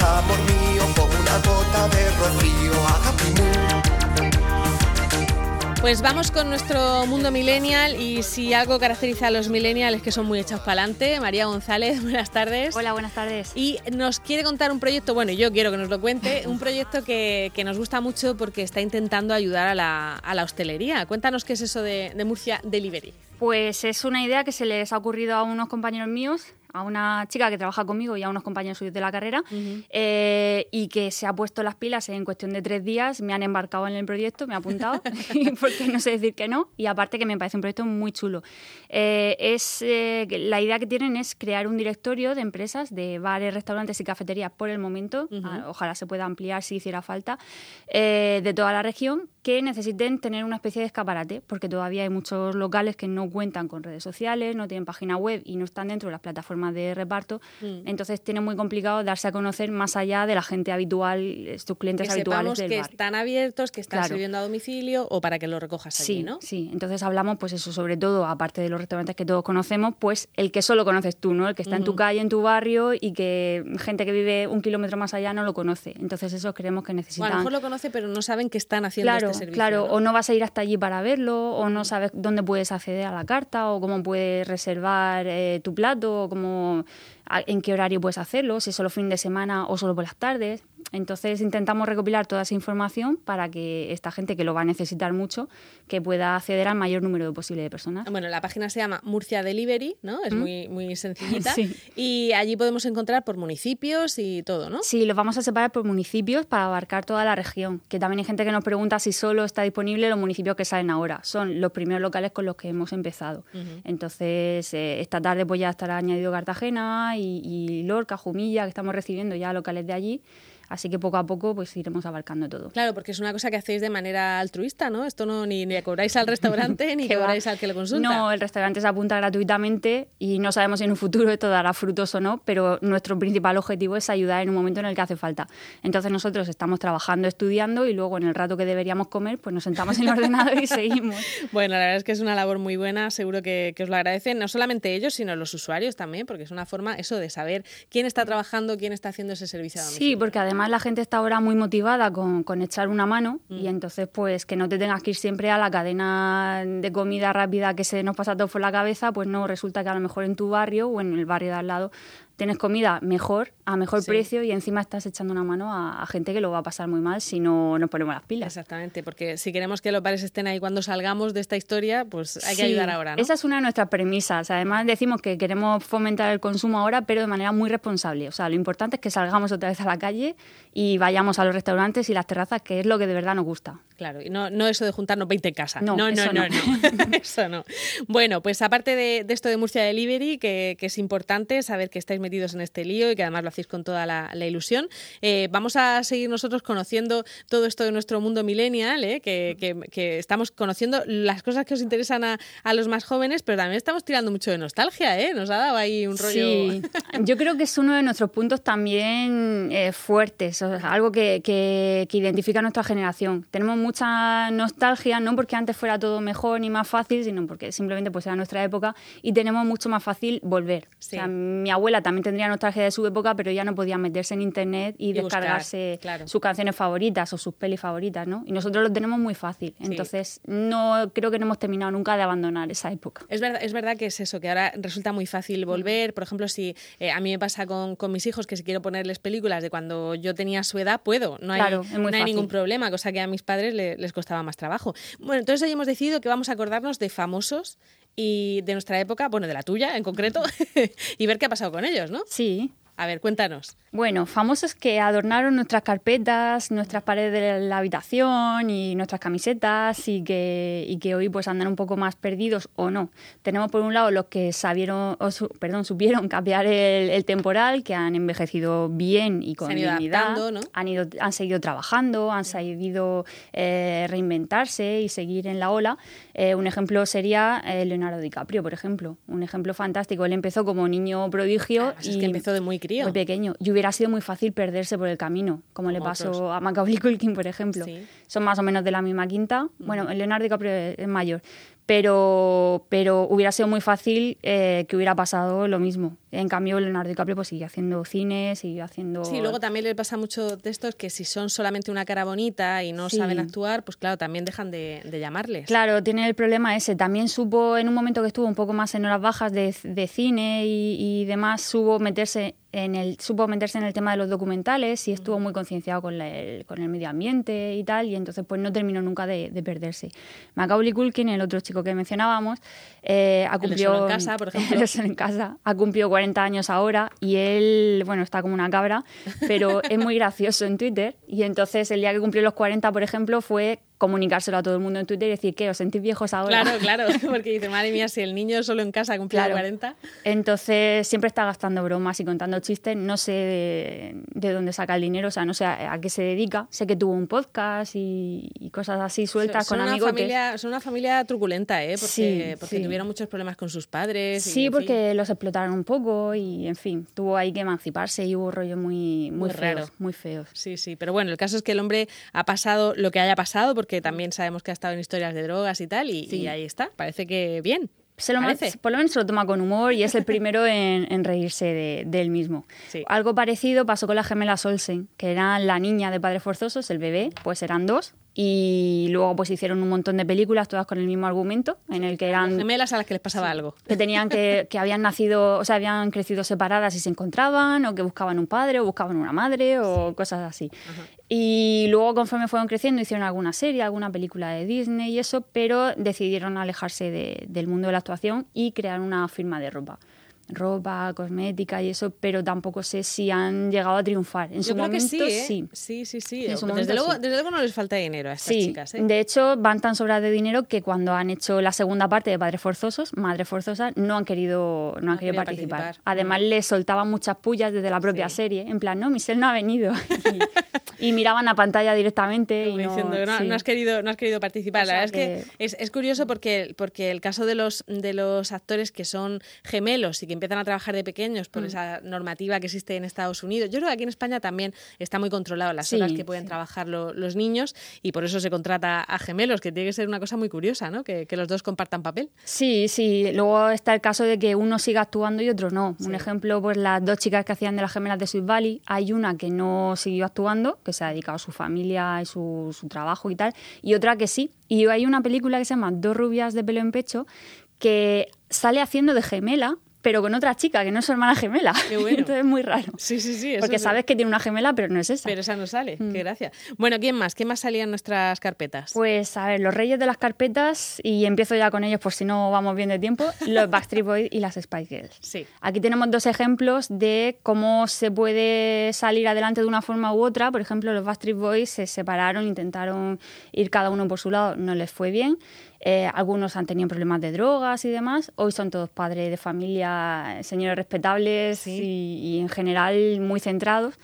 más amor mío, como una gota de rocío, Pues vamos con nuestro mundo millennial y si algo caracteriza a los millennials es que son muy echados para adelante. María González, buenas tardes. Hola, buenas tardes. Y nos quiere contar un proyecto, bueno, yo quiero que nos lo cuente, un proyecto que, nos gusta mucho porque está intentando ayudar a la, hostelería. Cuéntanos qué es eso de, de Murcia Delivery. Pues es una idea que se les ha ocurrido a unos compañeros míos a una chica que trabaja conmigo y a unos compañeros suyos de la carrera eh, y que se ha puesto las pilas en cuestión de tres días, me han embarcado en el proyecto, me ha apuntado, porque no sé decir que no, y aparte que me parece un proyecto muy chulo. Eh, es, eh, la idea que tienen es crear un directorio de empresas, de bares, restaurantes y cafeterías por el momento, ah, ojalá se pueda ampliar si hiciera falta, de toda la región que necesiten tener una especie de escaparate, porque todavía hay muchos locales que no cuentan con redes sociales, no tienen página web y no están dentro de las plataformas de reparto. Mm. Entonces tiene muy complicado darse a conocer más allá de la gente habitual, sus clientes que habituales del que están abiertos, que están sirviendo a domicilio o para que lo recojas allí, sí, ¿no? Sí, entonces hablamos, pues eso, sobre todo, aparte de los restaurantes que todos conocemos, pues el que solo conoces tú, ¿no? El que está en tu calle, en tu barrio y que gente que vive un kilómetro más allá no lo conoce. Entonces eso creemos que necesitan... a lo mejor lo conoce, pero no saben que están haciendo claro, este servicio. Claro, o no vas a ir hasta allí para verlo, o no sabes dónde puedes acceder a la carta, o cómo puedes reservar eh, tu plato, o cómo, en qué horario puedes hacerlo, si es solo fin de semana o solo por las tardes. Entonces intentamos recopilar toda esa información para que esta gente que lo va a necesitar mucho, que pueda acceder al mayor número posible de personas. Bueno, la página se llama Murcia Delivery, ¿no? Es muy, muy sencillita. Y allí podemos encontrar por municipios y todo, ¿no? Sí, los vamos a separar por municipios para abarcar toda la región. Que también hay gente que nos pregunta si solo está disponible los municipios que salen ahora. Son los primeros locales con los que hemos empezado. Entonces, eh, esta tarde pues ya estará añadido Cartagena y, Lorca, Jumilla, que estamos recibiendo ya locales de allí. Así que poco a poco pues iremos abarcando todo. Claro, porque es una cosa que hacéis de manera altruista, ¿no? Esto no ni, ni cobráis al restaurante ni cobráis al que lo consulta. No, el restaurante se apunta gratuitamente y no sabemos si en un futuro esto dará frutos o no, pero nuestro principal objetivo es ayudar en un momento en el que hace falta. Entonces nosotros estamos trabajando, estudiando y luego en el rato que deberíamos comer, pues nos sentamos en el ordenador y seguimos. Bueno, la verdad es que es una labor muy buena, seguro que, que os lo agradecen, no solamente ellos, sino los usuarios también, porque es una forma eso de saber quién está trabajando, quién está haciendo ese servicio a. Sí, porque además además la gente está ahora muy motivada con, con echar una mano y mm. entonces pues que no te tengas que ir siempre a la cadena de comida rápida que se nos pasa todo por la cabeza, pues no, resulta que a lo mejor en tu barrio o en el barrio de al lado tienes comida mejor, a mejor precio y encima estás echando una mano a, gente que lo va a pasar muy mal si no nos ponemos las pilas. Exactamente, porque si queremos que los bares estén ahí cuando salgamos de esta historia, pues hay que ayudar ahora. ¿no? Esa es una de nuestras premisas. Además decimos que queremos fomentar el consumo ahora, pero de manera muy responsable. O sea, lo importante es que salgamos otra vez a la calle y vayamos a los restaurantes y las terrazas, que es lo que de verdad nos gusta. Claro, y no, no eso de juntarnos 20 en casa. No, no, no, no. eso no. Bueno, pues aparte de, esto de Murcia Delivery, que, que es importante saber que estáis metidos en este lío y que además lo hacéis con toda la, ilusión. Eh, vamos a seguir nosotros conociendo todo esto de nuestro mundo millennial, eh, que, estamos conociendo las cosas que os interesan a, los más jóvenes, pero también estamos tirando mucho de nostalgia, ¿eh? Nos ha dado ahí un rollo. Sí, yo creo que es uno de nuestros puntos también eh, fuertes, algo que, que, identifica a nuestra generación. Tenemos mucha nostalgia, no porque antes fuera todo mejor ni más fácil, sino porque simplemente pues era nuestra época y tenemos mucho más fácil volver. O sea, mi abuela también tendría nostalgia de su época, pero ya no podía meterse en internet y, descargarse sus canciones favoritas o sus pelis favoritas, ¿no? Y nosotros lo tenemos muy fácil. Entonces, no creo que no hemos terminado nunca de abandonar esa época. Es verdad, es verdad que es eso, que ahora resulta muy fácil volver. Por ejemplo, si eh, a mí me pasa con, con, mis hijos que si quiero ponerles películas de cuando yo tenía su edad, puedo. No hay, no hay ningún problema, cosa que a mis padres les costaba más trabajo. Bueno, entonces hoy hemos decidido que vamos a acordarnos de famosos y de nuestra época, bueno, de la tuya en concreto, y ver qué ha pasado con ellos, ¿no? Sí. A ver, cuéntanos. Bueno, famosos que adornaron nuestras carpetas, nuestras paredes de la habitación y nuestras camisetas y que, y que hoy pues andan un poco más perdidos o no. Tenemos por un lado los que sabieron, perdón, supieron cambiar el, temporal, que han envejecido bien y con dignidad. ¿no? han, ido, han seguido trabajando, han sabido eh, reinventarse y seguir en la ola. Eh, un ejemplo sería eh, Leonardo DiCaprio, por ejemplo. Un ejemplo fantástico. Él empezó como niño prodigio. y es que empezó de muy muy pequeño. Y hubiera sido muy fácil perderse por el camino, como, le pasó a Macaulay Culkin, por ejemplo. Son más o menos de la misma quinta. Bueno, Leonardo DiCaprio es mayor pero, pero hubiera sido muy fácil eh, que hubiera pasado lo mismo. En cambio, Leonardo DiCaprio pues, sigue haciendo cine, sigue haciendo... Sí, luego también le pasa mucho de estos que si son solamente una cara bonita y no saben actuar, pues claro, también dejan de, llamarles. Claro, tiene el problema ese. También supo, en un momento que estuvo un poco más en horas bajas de, cine y, y demás, supo meterse en el, supo meterse en el tema de los documentales y estuvo muy concienciado con, con el medio ambiente y tal, y entonces pues no terminó nunca de, perderse. Macaulay Culkin, el otro chico que mencionábamos, eh, ha cumplido... en casa, por ejemplo. en casa, ha cumplido 40 años ahora y él, bueno, está como una cabra, pero es muy gracioso en Twitter y entonces el día que cumplió los 40, por ejemplo, fue comunicárselo a todo el mundo en Twitter y decir que os sentís viejos ahora. Claro, claro, porque dice, madre mía, si el niño solo en casa cumple 40. Entonces siempre está gastando bromas y contando chistes, no sé de, dónde saca el dinero, o sea, no sé a, qué se dedica. Sé que tuvo un podcast y, cosas así sueltas con amigos. Son una familia truculenta, ¿eh? Porque, porque tuvieron muchos problemas con sus padres. Sí, porque los explotaron un poco y, en fin, tuvo ahí que emanciparse y hubo rollos muy, muy, feos, muy feos. Sí, sí, pero bueno, el caso es que el hombre ha pasado lo que haya pasado, porque también sabemos que ha estado en historias de drogas y tal, y, ahí está. Parece que bien. Se lo por lo menos se lo toma con humor y es el primero en, reírse de, él mismo. Algo parecido pasó con la gemela Olsen, que era la niña de Padres Forzosos, el bebé, pues eran dos, y luego pues hicieron un montón de películas todas con el mismo argumento en el que eran gemelas a las que les pasaba algo. que tenían que, que habían nacido o sea habían crecido separadas y se encontraban o que buscaban un padre o buscaban una madre o cosas así. Y luego conforme fueron creciendo hicieron alguna serie alguna película de Disney y eso pero decidieron alejarse de, del mundo de la actuación y crear una firma de ropa ropa, cosmética y eso, pero tampoco sé si han llegado a triunfar. En Yo su creo momento, que sí, ¿eh? sí. Sí, sí, sí. desde, luego, desde luego no les falta dinero a estas chicas. ¿eh? De hecho, van tan sobradas de dinero que cuando han hecho la segunda parte de Padres Forzosos, Madre Forzosa, no han querido, no han querido participar. Además, les soltaban muchas pullas desde la propia serie. En plan, no, Michelle no ha venido. y, miraban la pantalla directamente. y diciendo, no, no, has querido, no has querido participar. la verdad es que es, es, curioso porque, porque el caso de los, de los actores que son gemelos y que empiezan a trabajar de pequeños por mm. esa normativa que existe en Estados Unidos. Yo creo que aquí en España también está muy controlado las horas que pueden trabajar los niños y por eso se contrata a gemelos, que tiene que ser una cosa muy curiosa, ¿no? Que, los dos compartan papel. Sí, sí. Luego está el caso de que uno siga actuando y otro no. Un ejemplo, pues las dos chicas que hacían de las gemelas de Sweet Valley, hay una que no siguió actuando, que se ha dedicado a su familia y su, su trabajo y tal, y otra que sí. Y hay una película que se llama Dos rubias de pelo en pecho, que sale haciendo de gemela pero con otra chica que no es su hermana gemela. Qué bueno. Entonces es muy raro. Sí, sí, sí. Porque sabes que tiene una gemela, pero no es esa. Pero esa no sale. Mm. Qué gracia. Bueno, ¿quién más? ¿Qué más salía en nuestras carpetas? Pues a ver, los reyes de las carpetas, y empiezo ya con ellos por si no vamos bien de tiempo, los Backstreet Boys y las Spice Girls. Sí. Aquí tenemos dos ejemplos de cómo se puede salir adelante de una forma u otra. Por ejemplo, los Backstreet Boys se separaron, intentaron ir cada uno por su lado, no les fue bien. Eh, algunos han tenido problemas de drogas y demás. Hoy son todos padres de familia, señores respetables y, en general muy centrados.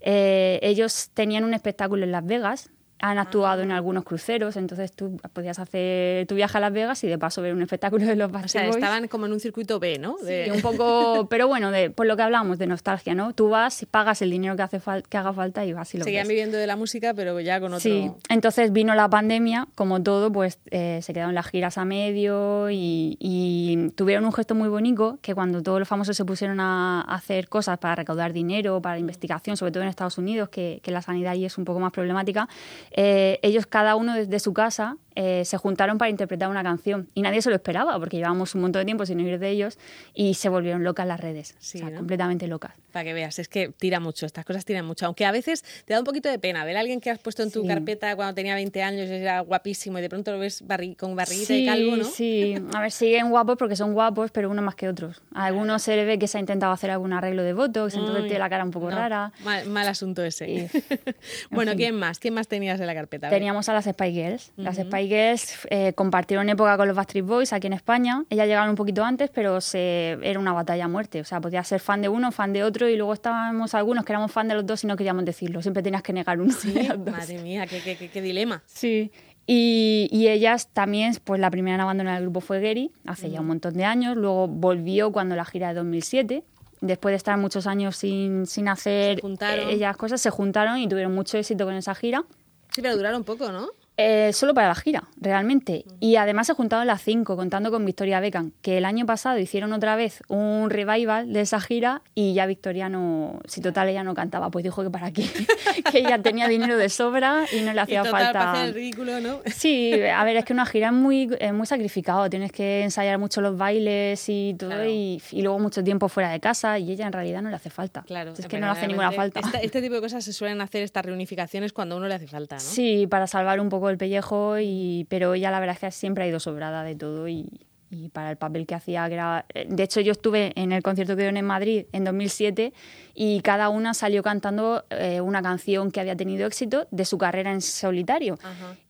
Eh, ellos tenían un espectáculo en Las Vegas han actuado en algunos cruceros, entonces tú podías hacer tu viaje a Las Vegas y de paso ver un espectáculo de los Backstreet O sea, estaban como en un circuito B, ¿no? Sí, un poco, pero bueno, de, por lo que hablamos, de nostalgia, ¿no? Tú vas, pagas el dinero que, hace que haga falta y vas y lo Seguían viviendo de la música, pero ya con otro... Sí, entonces vino la pandemia, como todo, pues eh, se quedaron las giras a medio y, tuvieron un gesto muy bonito que cuando todos los famosos se pusieron a hacer cosas para recaudar dinero, para investigación, sobre todo en Estados Unidos, que, que la sanidad ahí es un poco más problemática, eh, ellos cada uno desde su casa eh, se juntaron para interpretar una canción y nadie se lo esperaba porque llevábamos un montón de tiempo sin oír de ellos y se volvieron locas las redes, o sea, completamente locas. Para que veas, es que tira mucho, estas cosas tiran mucho, aunque a veces te da un poquito de pena ver a alguien que has puesto en tu carpeta cuando tenía 20 años y era guapísimo y de pronto lo ves con barriguita y calvo, ¿no? Sí, a ver, siguen guapos porque son guapos, pero uno más que otros. A algunos se le ve que se ha intentado hacer algún arreglo de Botox, entonces tiene la cara un poco rara. Mal, asunto ese. bueno, ¿quién más? ¿Quién más tenías en la carpeta? Teníamos a las Spy Girls. Las Spy Girls eh, compartieron época con los Backstreet Boys aquí en España. Ellas llegaron un poquito antes, pero se, era una batalla a muerte. O sea, podías ser fan de uno, fan de otro, y luego estábamos algunos que éramos fan de los dos y no queríamos decirlo. Siempre tenías que negar uno. Sí, madre mía, qué, dilema. Sí. Y, y, ellas también, pues la primera en abandonar el grupo fue Gary, hace ya un montón de años. Luego volvió cuando la gira de 2007 después de estar muchos años sin, sin hacer ellas cosas, se juntaron y tuvieron mucho éxito con esa gira. Sí, pero duraron poco, ¿no? Eh, solo para la gira, realmente. Y además se juntaron las cinco, contando con Victoria Beckham, que el año pasado hicieron otra vez un revival de esa gira y ya Victoria no, si total ella no cantaba, pues dijo que para qué, que ella tenía dinero de sobra y no le hacía falta. Para hacer el ridículo, ¿no? Sí, a ver, es que una gira es muy, muy sacrificado, tienes que ensayar mucho los bailes y todo, y, luego mucho tiempo fuera de casa y ella en realidad no le hace falta. Claro, es que no le hace ninguna falta. este tipo de cosas se suelen hacer estas reunificaciones cuando a uno le hace falta, ¿no? Sí, para salvar un poco el pellejo, y, pero ella la verdad es que siempre ha ido sobrada de todo y, y para el papel que hacía, que de hecho, yo estuve en el concierto que dio en Madrid en 2007 y cada una salió cantando eh, una canción que había tenido éxito de su carrera en solitario.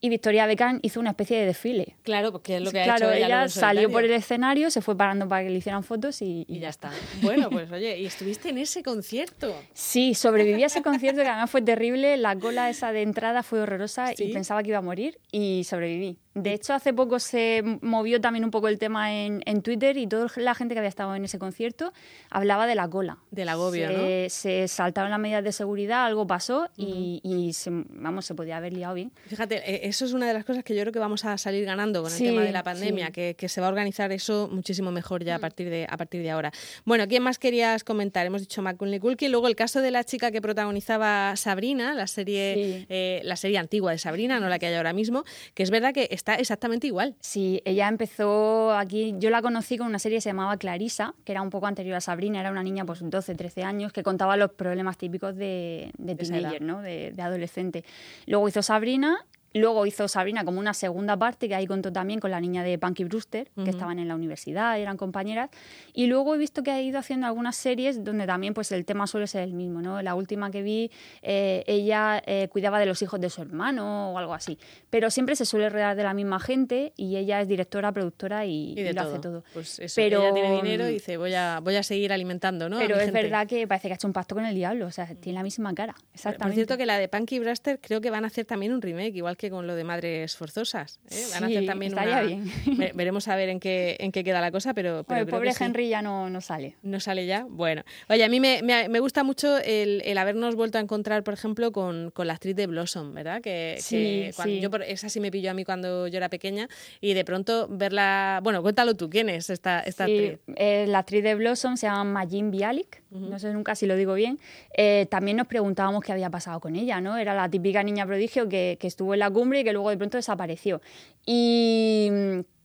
Y Victoria Beckham hizo una especie de desfile. Claro, porque es lo que ha claro, hecho ella, ella salió por el escenario, se fue parando para que le hicieran fotos y, y, ya está. Bueno, pues oye, ¿y estuviste en ese concierto? Sí, sobreviví a ese concierto que además fue terrible. La cola esa de entrada fue horrorosa y pensaba que iba a morir y sobreviví. De hecho, hace poco se movió también un poco el tema en, en Twitter y toda la gente que había estado en ese concierto hablaba de la cola. Del agobio, ¿no? Se saltaron las medidas de seguridad, algo pasó y, se, vamos, se podía haber liado bien. Fíjate, eh, eso es una de las cosas que yo creo que vamos a salir ganando con el tema de la pandemia, que, se va a organizar eso muchísimo mejor ya a mm. partir de, a partir de ahora. Bueno, ¿quién más querías comentar? Hemos dicho Macaulay Culkin, luego el caso de la chica que protagonizaba Sabrina, la serie, eh, la serie antigua de Sabrina, no la que hay ahora mismo, que es verdad que está exactamente igual. Sí, ella empezó aquí, yo la conocí con una serie que se llamaba Clarisa, que era un poco anterior a Sabrina, era una niña pues 12, 13 años, que contaba los problemas típicos de, de teenager, ¿no? de, de adolescente. Luego hizo Sabrina Luego hizo Sabrina como una segunda parte, que ahí contó también con la niña de Punky Brewster, que estaban en la universidad, eran compañeras. Y luego he visto que ha ido haciendo algunas series donde también pues, el tema suele ser el mismo. ¿no? La última que vi, eh, ella eh, cuidaba de los hijos de su hermano o algo así. Pero siempre se suele rodear de la misma gente y ella es directora, productora y, lo hace todo. Pues eso, pero, ella tiene dinero y dice, voy a, voy a seguir alimentando. ¿no? Pero es verdad que parece que ha hecho un pacto con el diablo. O sea, tiene la misma cara. Exactamente. Por cierto que la de Punky Brewster creo que van a hacer también un remake, igual que con lo de Madres Forzosas. ¿eh? Van a hacer también estaría bien. Veremos a ver en qué, en qué queda la cosa, pero... pero el pobre Henry ya no, no sale. ¿No sale ya? Bueno. Oye, a mí me, me, gusta mucho el, el, habernos vuelto a encontrar, por ejemplo, con, con la actriz de Blossom, ¿verdad? Que, sí, cuando Yo, esa sí me pilló a mí cuando yo era pequeña y de pronto verla... Bueno, cuéntalo tú, ¿quién es esta, esta actriz? Eh, la actriz de Blossom se llama Majin Bialik, no sé nunca si lo digo bien. Eh, también nos preguntábamos qué había pasado con ella, ¿no? Era la típica niña prodigio que, que estuvo en la cumbre y que luego de pronto desapareció. Y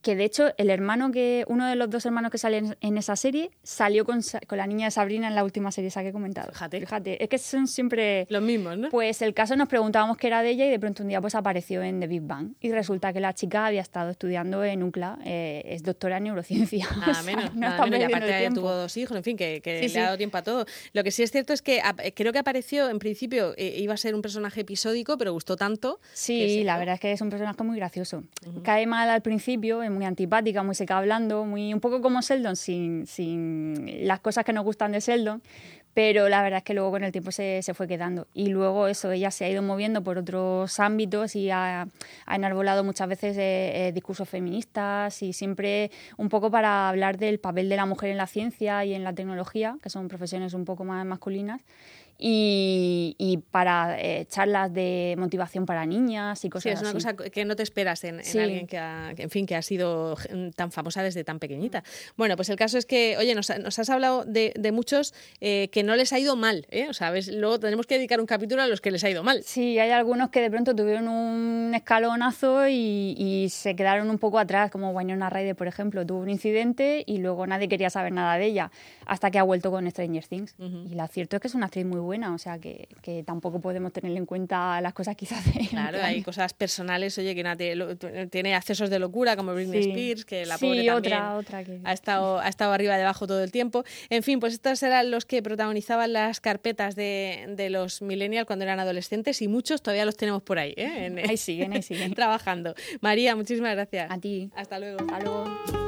que de hecho el hermano que, uno de los dos hermanos que salen en esa serie, salió con, con, la niña de Sabrina en la última serie esa que he comentado. Fíjate. Fíjate, es que son siempre... Los mismos, ¿no? Pues el caso nos preguntábamos qué era de ella y de pronto un día pues apareció en The Big Bang. Y resulta que la chica había estado estudiando en UCLA, eh, es doctora en neurociencia. Nada menos, nada menos. Y aparte tuvo dos hijos, en fin, que, que le ha dado tiempo a todo. Lo que sí es cierto es que creo que apareció, en principio, eh, iba a ser un personaje episódico, pero gustó tanto. Sí, la verdad es que es un personaje muy gracioso. Cae mal al principio, es muy antipática, muy se queda hablando, muy, un poco como Sheldon, sin, sin las cosas que nos gustan de Sheldon, pero la verdad es que luego con el tiempo se, se, fue quedando. Y luego eso, ella se ha ido moviendo por otros ámbitos y ha, ha enarbolado muchas veces eh, eh, discursos feministas y siempre un poco para hablar del papel de la mujer en la ciencia y en la tecnología, que son profesiones un poco más masculinas y, para eh, charlas de motivación para niñas y cosas así. Sí, es una cosa que no te esperas en, alguien que ha, en fin, que ha sido tan famosa desde tan pequeñita. Bueno, pues el caso es que, oye, nos, has hablado de, muchos eh, que no les ha ido mal, ¿eh? O sea, luego tenemos que dedicar un capítulo a los que les ha ido mal. Sí, hay algunos que de pronto tuvieron un escalonazo y, se quedaron un poco atrás, como Wynonna Ryder, por ejemplo, tuvo un incidente y luego nadie quería saber nada de ella, hasta que ha vuelto con Stranger Things. Y lo cierto es que es una actriz muy buena, o sea que, que tampoco podemos tener en cuenta las cosas quizás Claro, hay cosas personales, oye, que tiene accesos de locura, como Britney Spears, que la pobre otra, otra que... ha, estado, ha estado arriba y abajo todo el tiempo. En fin, pues estos eran los que protagonizaban las carpetas de, de los millennials cuando eran adolescentes y muchos todavía los tenemos por ahí, ¿eh? ahí siguen, ahí siguen. trabajando. María, muchísimas gracias. A ti. Hasta luego. Hasta luego.